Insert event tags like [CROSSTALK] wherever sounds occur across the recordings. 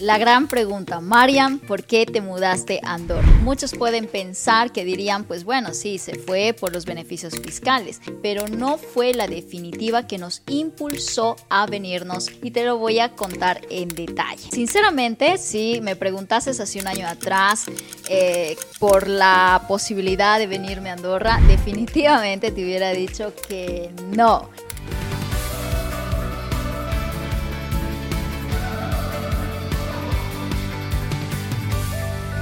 La gran pregunta, Mariam, ¿por qué te mudaste a Andorra? Muchos pueden pensar que dirían, pues bueno, sí, se fue por los beneficios fiscales, pero no fue la definitiva que nos impulsó a venirnos y te lo voy a contar en detalle. Sinceramente, si me preguntases hace un año atrás eh, por la posibilidad de venirme a Andorra, definitivamente te hubiera dicho que no.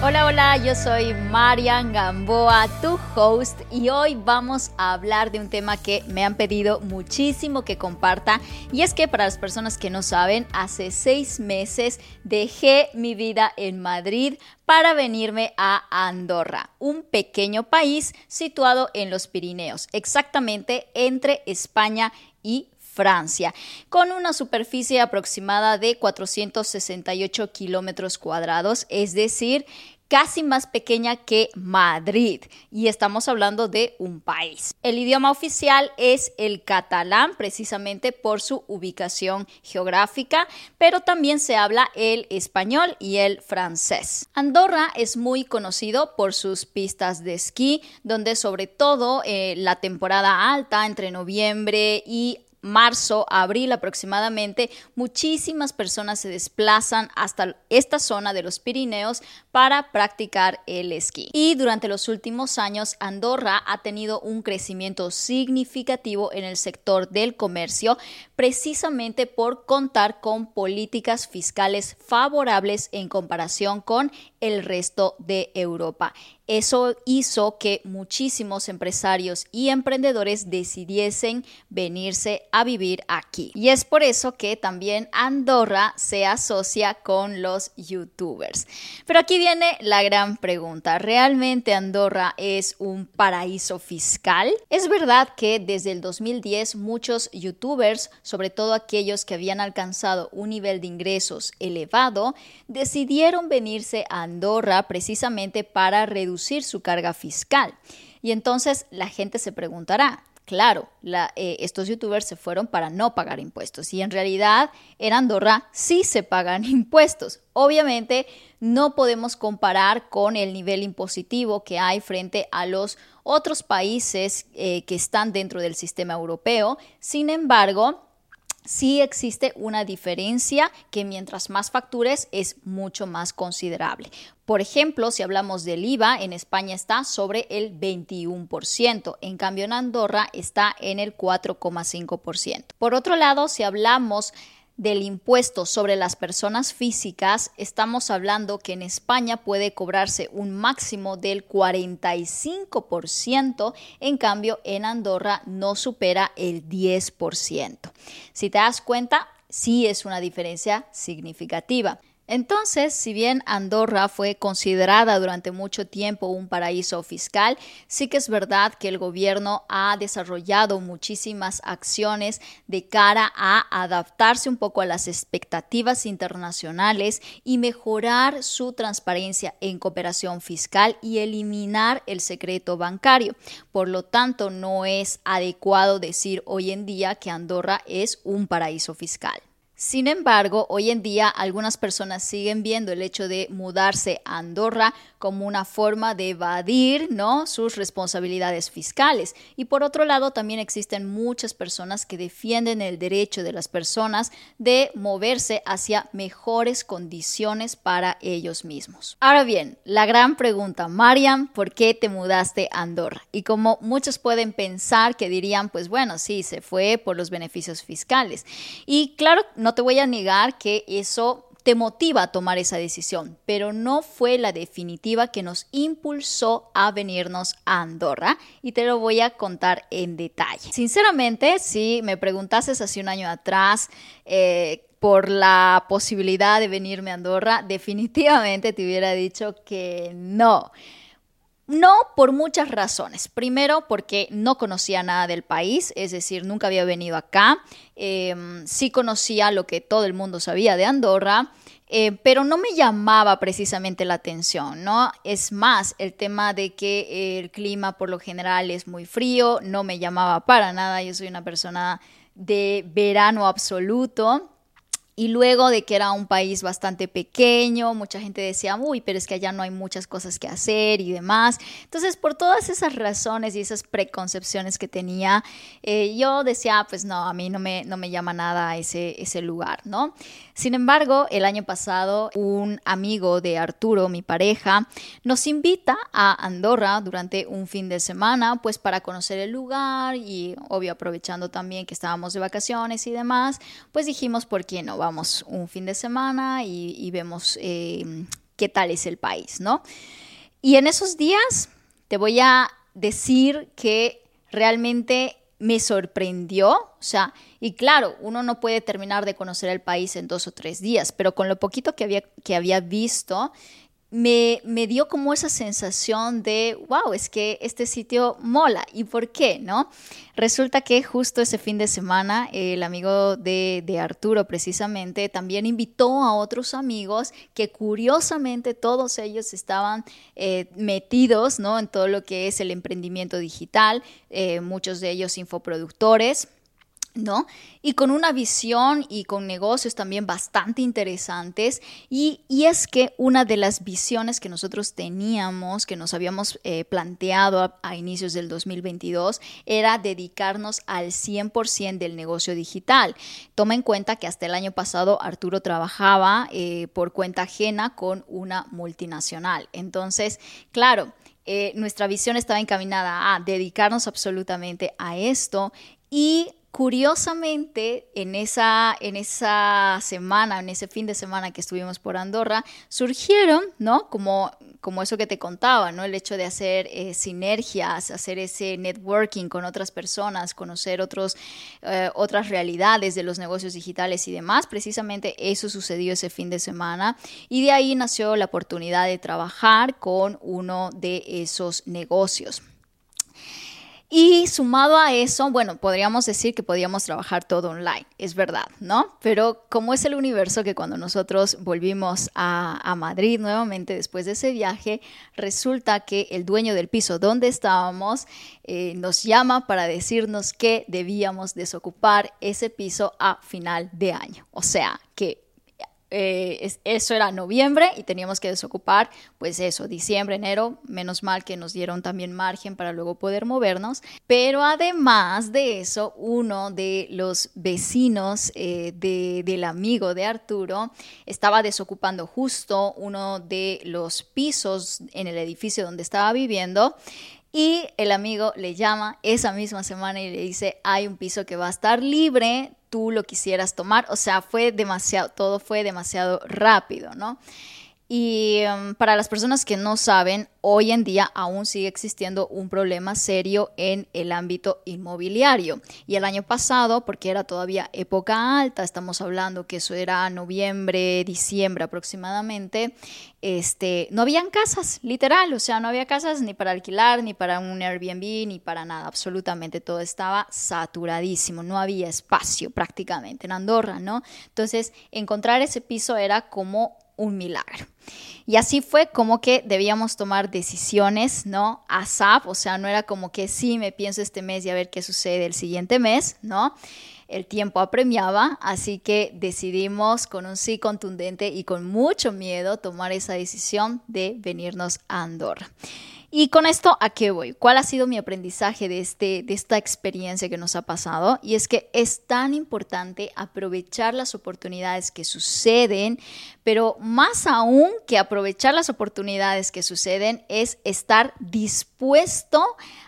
Hola, hola, yo soy Marian Gamboa, tu host, y hoy vamos a hablar de un tema que me han pedido muchísimo que comparta, y es que para las personas que no saben, hace seis meses dejé mi vida en Madrid para venirme a Andorra, un pequeño país situado en los Pirineos, exactamente entre España y Francia, con una superficie aproximada de 468 kilómetros cuadrados, es decir, casi más pequeña que Madrid y estamos hablando de un país. El idioma oficial es el catalán precisamente por su ubicación geográfica, pero también se habla el español y el francés. Andorra es muy conocido por sus pistas de esquí, donde sobre todo eh, la temporada alta entre noviembre y marzo, abril aproximadamente, muchísimas personas se desplazan hasta esta zona de los Pirineos para practicar el esquí. Y durante los últimos años, Andorra ha tenido un crecimiento significativo en el sector del comercio, precisamente por contar con políticas fiscales favorables en comparación con el resto de Europa. Eso hizo que muchísimos empresarios y emprendedores decidiesen venirse a vivir aquí. Y es por eso que también Andorra se asocia con los youtubers. Pero aquí viene la gran pregunta. ¿Realmente Andorra es un paraíso fiscal? Es verdad que desde el 2010 muchos youtubers, sobre todo aquellos que habían alcanzado un nivel de ingresos elevado, decidieron venirse a Andorra precisamente para reducir su carga fiscal. Y entonces la gente se preguntará, claro, eh, estos youtubers se fueron para no pagar impuestos y en realidad en Andorra sí se pagan [LAUGHS] impuestos. Obviamente no podemos comparar con el nivel impositivo que hay frente a los otros países eh, que están dentro del sistema europeo. Sin embargo, sí existe una diferencia que mientras más factures es mucho más considerable. Por ejemplo, si hablamos del IVA, en España está sobre el 21%, en cambio en Andorra está en el 4,5%. Por otro lado, si hablamos del impuesto sobre las personas físicas, estamos hablando que en España puede cobrarse un máximo del 45%, en cambio en Andorra no supera el 10%. Si te das cuenta, sí es una diferencia significativa. Entonces, si bien Andorra fue considerada durante mucho tiempo un paraíso fiscal, sí que es verdad que el gobierno ha desarrollado muchísimas acciones de cara a adaptarse un poco a las expectativas internacionales y mejorar su transparencia en cooperación fiscal y eliminar el secreto bancario. Por lo tanto, no es adecuado decir hoy en día que Andorra es un paraíso fiscal. Sin embargo, hoy en día algunas personas siguen viendo el hecho de mudarse a Andorra como una forma de evadir ¿no? sus responsabilidades fiscales. Y por otro lado, también existen muchas personas que defienden el derecho de las personas de moverse hacia mejores condiciones para ellos mismos. Ahora bien, la gran pregunta, Mariam, ¿por qué te mudaste a Andorra? Y como muchos pueden pensar que dirían, pues bueno, sí, se fue por los beneficios fiscales. Y claro, no te voy a negar que eso te motiva a tomar esa decisión, pero no fue la definitiva que nos impulsó a venirnos a Andorra y te lo voy a contar en detalle. Sinceramente, si me preguntases hace un año atrás, eh, por la posibilidad de venirme a Andorra, definitivamente te hubiera dicho que no. No por muchas razones. Primero, porque no conocía nada del país, es decir, nunca había venido acá. Em, sí conocía lo que todo el mundo sabía de Andorra, eh, pero no me llamaba precisamente la atención, ¿no? Es más, el tema de que el clima por lo general es muy frío, no me llamaba para nada. Yo soy una persona de verano absoluto. Y luego de que era un país bastante pequeño, mucha gente decía, uy, pero es que allá no hay muchas cosas que hacer y demás. Entonces, por todas esas razones y esas preconcepciones que tenía, eh, yo decía, pues no, a mí no me, no me llama nada ese, ese lugar, ¿no? Sin embargo, el año pasado, un amigo de Arturo, mi pareja, nos invita a Andorra durante un fin de semana, pues para conocer el lugar y, obvio, aprovechando también que estábamos de vacaciones y demás, pues dijimos, ¿por qué no? vamos un fin de semana y, vemos eh, qué tal es el país, ¿no? Y en esos días te voy a decir que realmente me sorprendió, o sea, y claro, uno no puede terminar de conocer el país en dos o tres días, pero con lo poquito que había, que había visto, me, me, dio como esa sensación de, wow, es que este sitio mola. ¿Y por qué? ¿No? Resulta que justo ese fin de semana el amigo de, de Arturo precisamente también invitó a otros amigos que curiosamente todos ellos estaban eh, metidos ¿no? en todo lo que es el emprendimiento digital, eh, muchos de ellos infoproductores. ¿No? Y con una visión y con negocios también bastante interesantes. Y, es que una de las visiones que nosotros teníamos, que nos habíamos eh, planteado a, inicios del 2022, era dedicarnos al 100% del negocio digital. Toma en cuenta que hasta el año pasado Arturo trabajaba eh, por cuenta ajena con una multinacional. Entonces, claro, eh, nuestra visión estaba encaminada a dedicarnos absolutamente a esto y Curiosamente, en esa, en esa semana, en ese fin de semana que estuvimos por Andorra, surgieron, ¿no? Como, como eso que te contaba, ¿no? El hecho de hacer eh, sinergias, hacer ese networking con otras personas, conocer otros, eh, otras realidades de los negocios digitales y demás. Precisamente eso sucedió ese fin de semana y de ahí nació la oportunidad de trabajar con uno de esos negocios. Y sumado a eso, bueno, podríamos decir que podíamos trabajar todo online, es verdad, ¿no? Pero como es el universo que cuando nosotros volvimos a, Madrid nuevamente después de ese viaje, resulta que el dueño del piso donde estábamos eh, nos llama para decirnos que debíamos desocupar ese piso a final de año. O sea, que eh, eso era noviembre y teníamos que desocupar, pues eso, diciembre, enero, menos mal que nos dieron también margen para luego poder movernos, pero además de eso, uno de los vecinos eh, del amigo de Arturo estaba desocupando justo uno de los pisos en el edificio donde estaba viviendo y el amigo le llama esa misma semana y le dice, hay un piso que va a estar libre, tú lo quisieras tomar. O sea, fue demasiado, todo fue demasiado rápido, ¿no? Y em, para las personas que no saben, hoy en día aún sigue existiendo un problema serio en el ámbito inmobiliario. Y el año pasado, porque era todavía época alta, estamos hablando que eso era noviembre, diciembre aproximadamente, este, no habían casas, literal, o sea, no había casas ni para alquilar, ni para un Airbnb, ni para nada, absolutamente todo estaba saturadísimo, no había espacio prácticamente en Andorra, ¿no? Entonces, encontrar ese piso era como un milagro. Y así fue como que debíamos tomar decisiones, ¿no? ASAP, o sea, no era como que sí, me pienso este mes y a ver qué sucede el siguiente mes, ¿no? El tiempo apremiaba, así que decidimos con un sí contundente y con mucho miedo tomar esa decisión de venirnos a Andorra. Y con esto, ¿a qué voy? ¿Cuál ha sido mi aprendizaje de, este, de esta experiencia que nos ha pasado? Y es que es tan importante aprovechar las oportunidades que suceden, pero más aún que aprovechar las oportunidades que suceden es estar dispuesto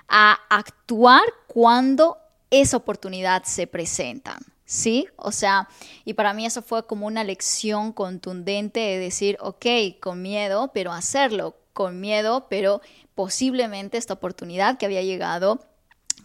a actuar cuando esa oportunidad se presenta. ¿sí? O sea, y para mí eso fue como una lección contundente de decir, ok, con miedo, pero hacerlo, con miedo, pero posiblemente esta oportunidad que había llegado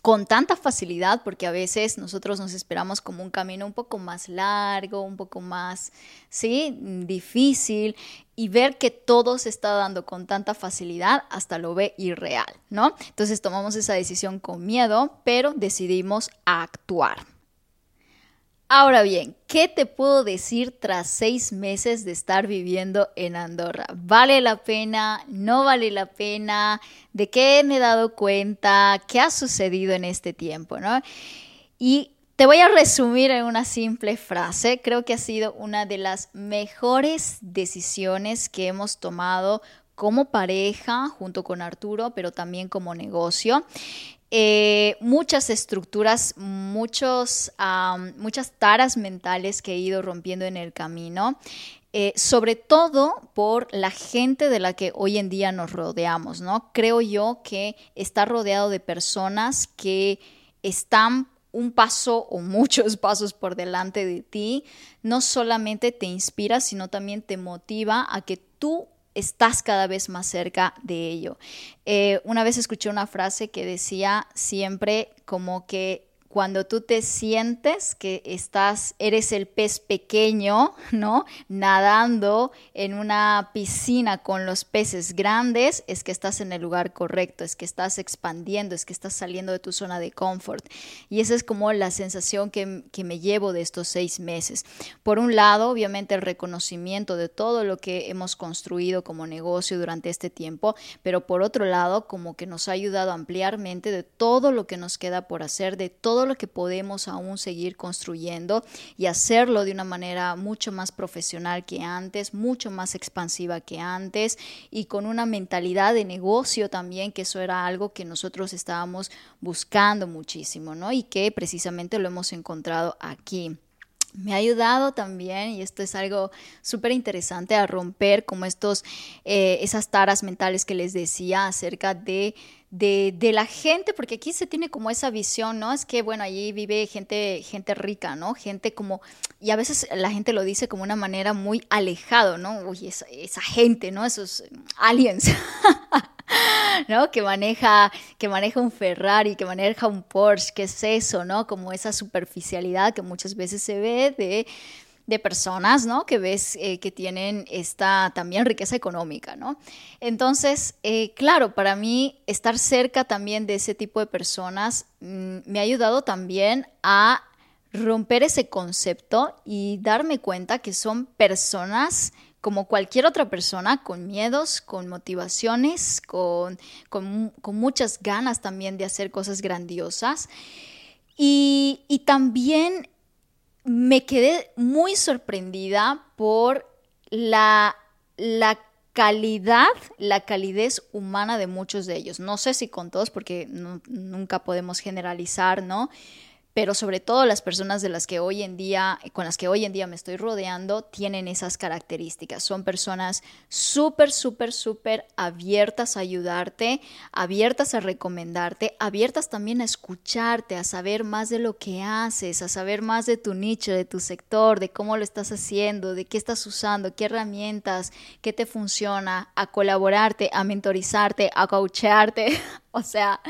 con tanta facilidad, porque a veces nosotros nos esperamos como un camino un poco más largo, un poco más, sí, difícil, y ver que todo se está dando con tanta facilidad hasta lo ve irreal, ¿no? Entonces tomamos esa decisión con miedo, pero decidimos actuar. Ahora bien, ¿qué te puedo decir tras seis meses de estar viviendo en Andorra? ¿Vale la pena? ¿No vale la pena? ¿De qué me he dado cuenta? ¿Qué ha sucedido en este tiempo? ¿no? Y te voy a resumir en una simple frase. Creo que ha sido una de las mejores decisiones que hemos tomado como pareja junto con Arturo, pero también como negocio. Eh, muchas estructuras, muchos, muchas taras mentales que he ido rompiendo en el camino. Eh, sobre todo por la gente de la que hoy en día nos rodeamos, ¿no? Creo yo que está rodeado de personas que están un paso o muchos [LAUGHS] pasos por delante de ti, no solamente te inspira, sino también te motiva a que tú estás cada vez más cerca de ello. Eh, una vez escuché una frase que decía siempre como que cuando tú te sientes que estás, eres el pez pequeño, ¿no? Nadando en una piscina con los peces grandes, es que estás en el lugar correcto, es que estás expandiendo, es que estás saliendo de tu zona de confort. Y esa es como la sensación que, que me llevo de estos seis meses. Por un lado, obviamente el reconocimiento de todo lo que hemos construido como negocio durante este tiempo, pero por otro lado, como que nos ha ayudado a ampliar mente de todo lo que nos queda por hacer, de todo lo que podemos aún seguir construyendo y hacerlo de una manera mucho más profesional que antes, mucho más expansiva que antes y con una mentalidad de negocio también, que eso era algo que nosotros estábamos buscando muchísimo, ¿no? Y que precisamente lo hemos encontrado aquí. Me ha ayudado también, y esto es algo súper interesante, a romper como estos, eh, esas taras mentales que les decía acerca de de, de, la gente, porque aquí se tiene como esa visión, ¿no? Es que, bueno, allí vive gente, gente rica, ¿no? Gente como, y a veces la gente lo dice como una manera muy alejado, ¿no? Uy, esa, esa gente, ¿no? Esos aliens, [LAUGHS] [LAUGHS] ¿no? Que maneja, que maneja un Ferrari, que maneja un Porsche, ¿qué es eso, ¿no? Como esa superficialidad que muchas veces se ve de de personas, ¿no? Que ves eh, que tienen esta también riqueza económica, ¿no? Entonces, eh, claro, para mí estar cerca también de ese tipo de personas mm, me ha ayudado también a romper ese concepto y darme cuenta que son personas como cualquier otra persona, con miedos, con motivaciones, con, con, muchas ganas también de hacer cosas grandiosas. Y, y también me quedé muy sorprendida por la, la calidad, la calidez humana de muchos de ellos. No sé si con todos, porque nunca podemos generalizar, ¿no? Pero sobre todo las personas de las que hoy en día, con las que hoy en día me estoy rodeando, tienen esas características. Son personas súper, súper, súper abiertas a ayudarte, abiertas a recomendarte, abiertas también a escucharte, a saber más de lo que haces, a saber más de tu nicho, de tu sector, de cómo lo estás haciendo, de qué estás usando, qué herramientas, qué te funciona, a colaborarte, a mentorizarte, a coachearte. [LAUGHS] o sea,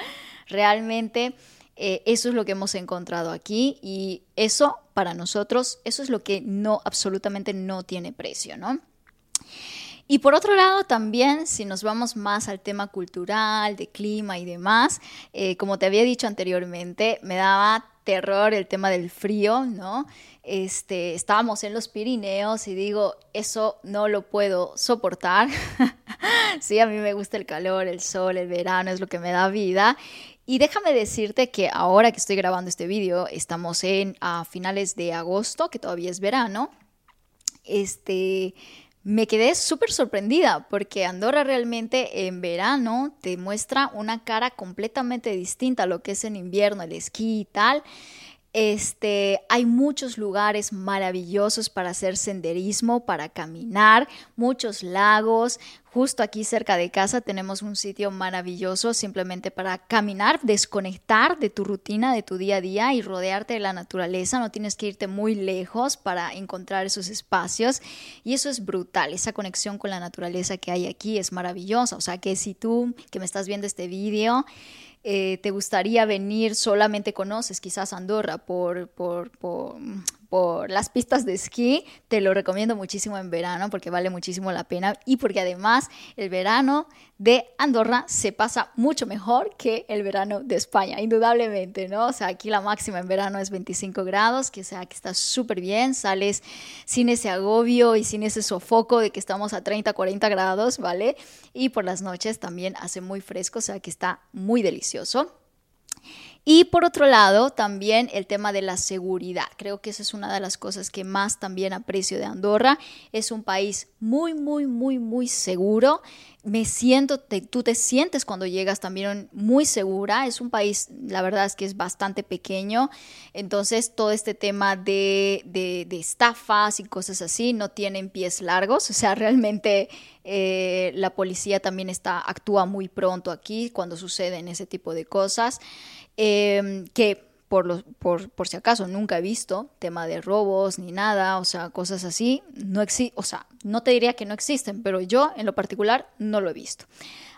realmente eh, eso es lo que hemos encontrado aquí y eso para nosotros, eso es lo que no, absolutamente no tiene precio, ¿no? Y por otro lado, también, si nos vamos más al tema cultural, de clima y demás, eh, como te había dicho anteriormente, me daba terror el tema del frío, ¿no? Este, estábamos en los Pirineos y digo, eso no lo puedo soportar. [LAUGHS] sí, a mí me gusta el calor, el sol, el verano, es lo que me da vida. Y déjame decirte que ahora que estoy grabando este vídeo, estamos en a finales de agosto, que todavía es verano. Este, me quedé súper sorprendida porque Andorra realmente en verano te muestra una cara completamente distinta a lo que es en invierno, el esquí y tal. Este, hay muchos lugares maravillosos para hacer senderismo, para caminar, muchos lagos. Justo aquí cerca de casa tenemos un sitio maravilloso simplemente para caminar, desconectar de tu rutina, de tu día a día y rodearte de la naturaleza. No tienes que irte muy lejos para encontrar esos espacios y eso es brutal. Esa conexión con la naturaleza que hay aquí es maravillosa. O sea que si tú que me estás viendo este vídeo, eh, te gustaría venir, solamente conoces quizás Andorra por, por, por, las pistas de esquí, te lo recomiendo muchísimo en verano porque vale muchísimo la pena y porque además el verano de Andorra se pasa mucho mejor que el verano de España, indudablemente, ¿no? O sea, aquí la máxima en verano es 25 grados, que sea que está súper bien, sales sin ese agobio y sin ese sofoco de que estamos a 30, 40 grados, ¿vale? Y por las noches también hace muy fresco, o sea que está muy delicioso precioso. Y por otro lado, también el tema de la seguridad. Creo que esa es una de las cosas que más también aprecio de Andorra. Es un país muy, muy, muy, muy seguro. Me siento, tú te sientes cuando llegas también muy segura. Es un país, la verdad es que es bastante pequeño. Entonces, todo este tema de, de, de estafas y cosas así no tienen pies largos. O sea, [LAUGHS] realmente eh, la policía también está, actúa muy pronto aquí cuando suceden ese tipo de cosas. Em, que por, por, por, si acaso nunca he visto tema de robos ni nada, o sea, cosas así, no exi o sea, no te diría que no existen, pero yo en lo particular no lo he visto.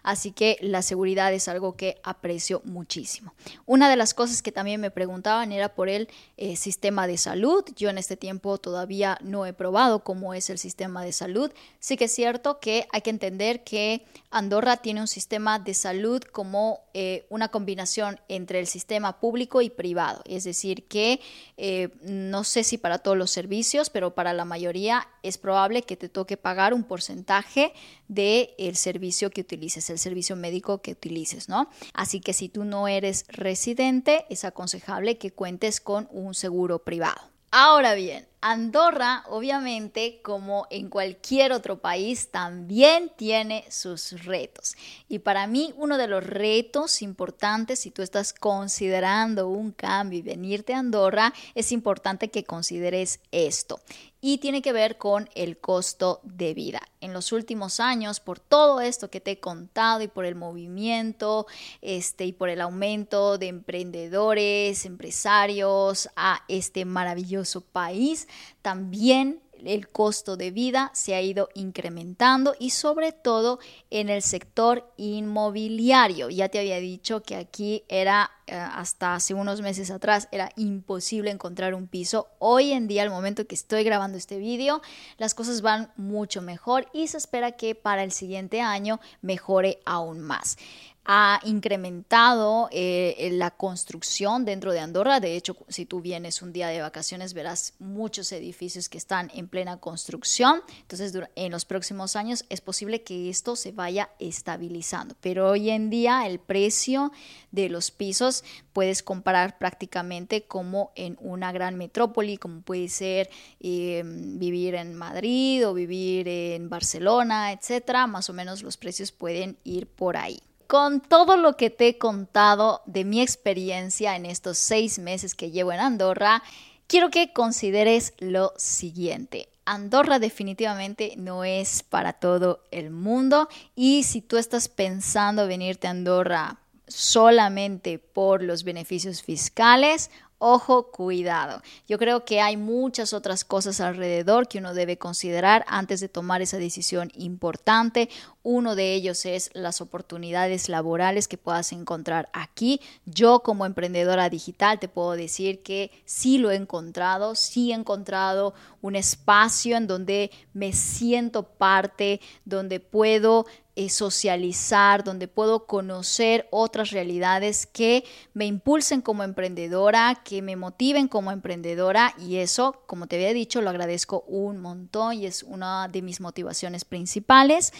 Así que la seguridad es algo que aprecio muchísimo. Una de las cosas que también me preguntaban era por el eh, sistema de salud. Yo en este tiempo todavía no he probado cómo es el sistema de salud. Sí que es cierto que hay que entender que Andorra tiene un sistema de salud como eh, una combinación entre el sistema público y privado. Es decir, que eh, no sé si para todos los servicios, pero para la mayoría es probable que te toque pagar un porcentaje del servicio que utilices, el servicio médico que utilices, ¿no? Así que si tú no eres residente, es aconsejable que cuentes con un seguro privado. Ahora bien, Andorra, obviamente, como en cualquier otro país, también tiene sus retos. Y para mí, uno de los retos importantes, si tú estás considerando un cambio y venirte a Andorra, es importante que consideres esto. Y tiene que ver con el costo de vida. En los últimos años, por todo esto que te he contado y por el movimiento este, y por el aumento de emprendedores, empresarios a este maravilloso país, también el costo de vida se ha ido incrementando y sobre todo en el sector inmobiliario. Ya te había dicho que aquí era eh, hasta hace unos meses atrás era imposible encontrar un piso. Hoy en día, al momento que estoy grabando este vídeo, las cosas van mucho mejor y se espera que para el siguiente año mejore aún más ha incrementado eh, la construcción dentro de Andorra. De hecho, si tú vienes un día de vacaciones, verás muchos edificios que están en plena construcción. Entonces, en los próximos años es posible que esto se vaya estabilizando. Pero hoy en día el precio de los pisos puedes comparar prácticamente como en una gran metrópoli, como puede ser em, vivir en Madrid o vivir en Barcelona, etcétera. Más o menos los precios pueden ir por ahí con todo lo que te he contado de mi experiencia en estos seis meses que llevo en Andorra, quiero que consideres lo siguiente. Andorra definitivamente no es para todo el mundo y si tú estás pensando venirte a Andorra solamente por los beneficios fiscales Ojo, cuidado. Yo creo que hay muchas otras cosas alrededor que uno debe considerar antes de tomar esa decisión importante. Uno de ellos es las oportunidades laborales que puedas encontrar aquí. Yo como emprendedora digital te puedo decir que sí lo he encontrado, sí he encontrado un espacio en donde me siento parte, donde puedo eh, socializar, donde puedo conocer otras realidades que me impulsen como emprendedora, que me motiven como emprendedora y eso, como te había dicho, lo agradezco un montón y es una de mis motivaciones principales.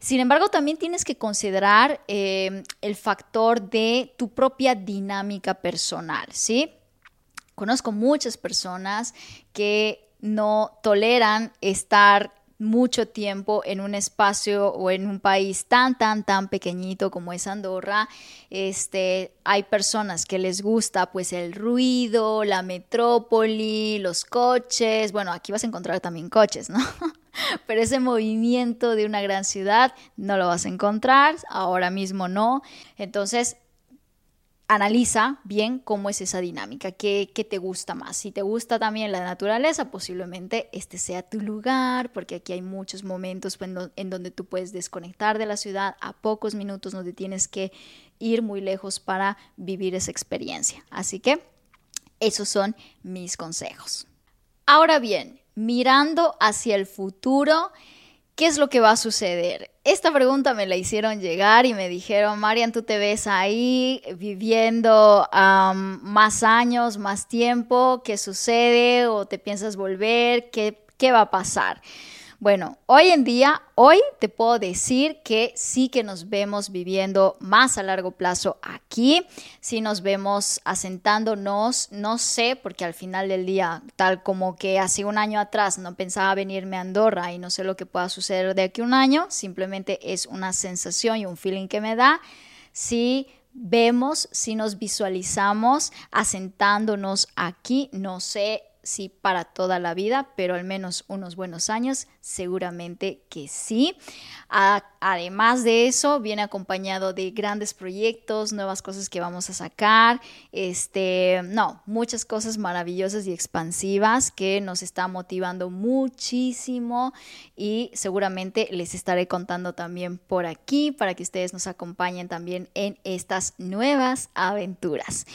Sin embargo, también tienes que considerar eh, el factor de tu propia dinámica personal, ¿sí? Conozco muchas personas que no toleran estar mucho tiempo en un espacio o en un país tan, tan, tan pequeñito como es Andorra. Este, hay personas que les gusta pues el ruido, la metrópoli, los coches. Bueno, aquí vas a encontrar también coches, ¿no? [LAUGHS] Pero ese movimiento de una gran ciudad no lo vas a encontrar, ahora mismo no. Entonces, analiza bien cómo es esa dinámica, qué, te gusta más. Si te gusta también la naturaleza, posiblemente este sea tu lugar, porque aquí hay muchos momentos en donde tú puedes desconectar de la ciudad a pocos minutos, donde tienes que ir muy lejos para vivir esa experiencia. Así que esos son mis consejos. Ahora bien, mirando hacia el futuro, ¿Qué es lo que va a suceder? Esta pregunta me la hicieron llegar y me dijeron, Marian, ¿tú te ves ahí viviendo más años, más tiempo? ¿Qué sucede? ¿O te piensas volver? ¿Qué, qué va a pasar? Bueno, hoy en día, hoy te puedo decir que sí que nos vemos viviendo más a largo plazo aquí, sí nos vemos asentándonos, no sé, porque al final del día, tal como que hace un año atrás no pensaba venirme a Andorra y no sé lo que pueda suceder de aquí a un año, simplemente es una sensación y un feeling que me da. Sí vemos, si nos visualizamos asentándonos aquí, no sé si para toda la vida, pero al menos unos buenos años, seguramente que sí. además de eso, viene acompañado de grandes proyectos, nuevas cosas que vamos a sacar, este, no, muchas cosas maravillosas y expansivas que nos está motivando muchísimo y seguramente les estaré contando también por aquí para que ustedes nos acompañen también en estas nuevas aventuras.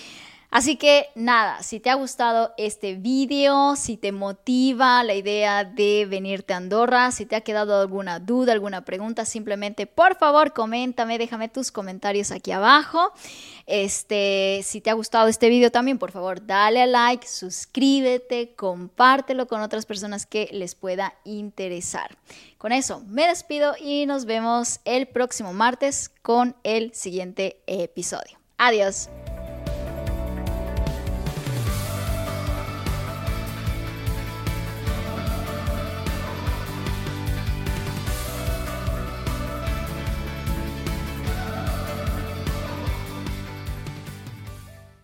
Así que nada, si te ha gustado este video, si te motiva la idea de venirte a Andorra, si te ha quedado alguna duda, alguna pregunta, simplemente por favor coméntame, déjame tus comentarios aquí abajo. Este, si te ha gustado este video también, por favor, dale a like, suscríbete, compártelo con otras personas que les pueda interesar. Con eso me despido y nos vemos el próximo martes con el siguiente episodio. Adiós.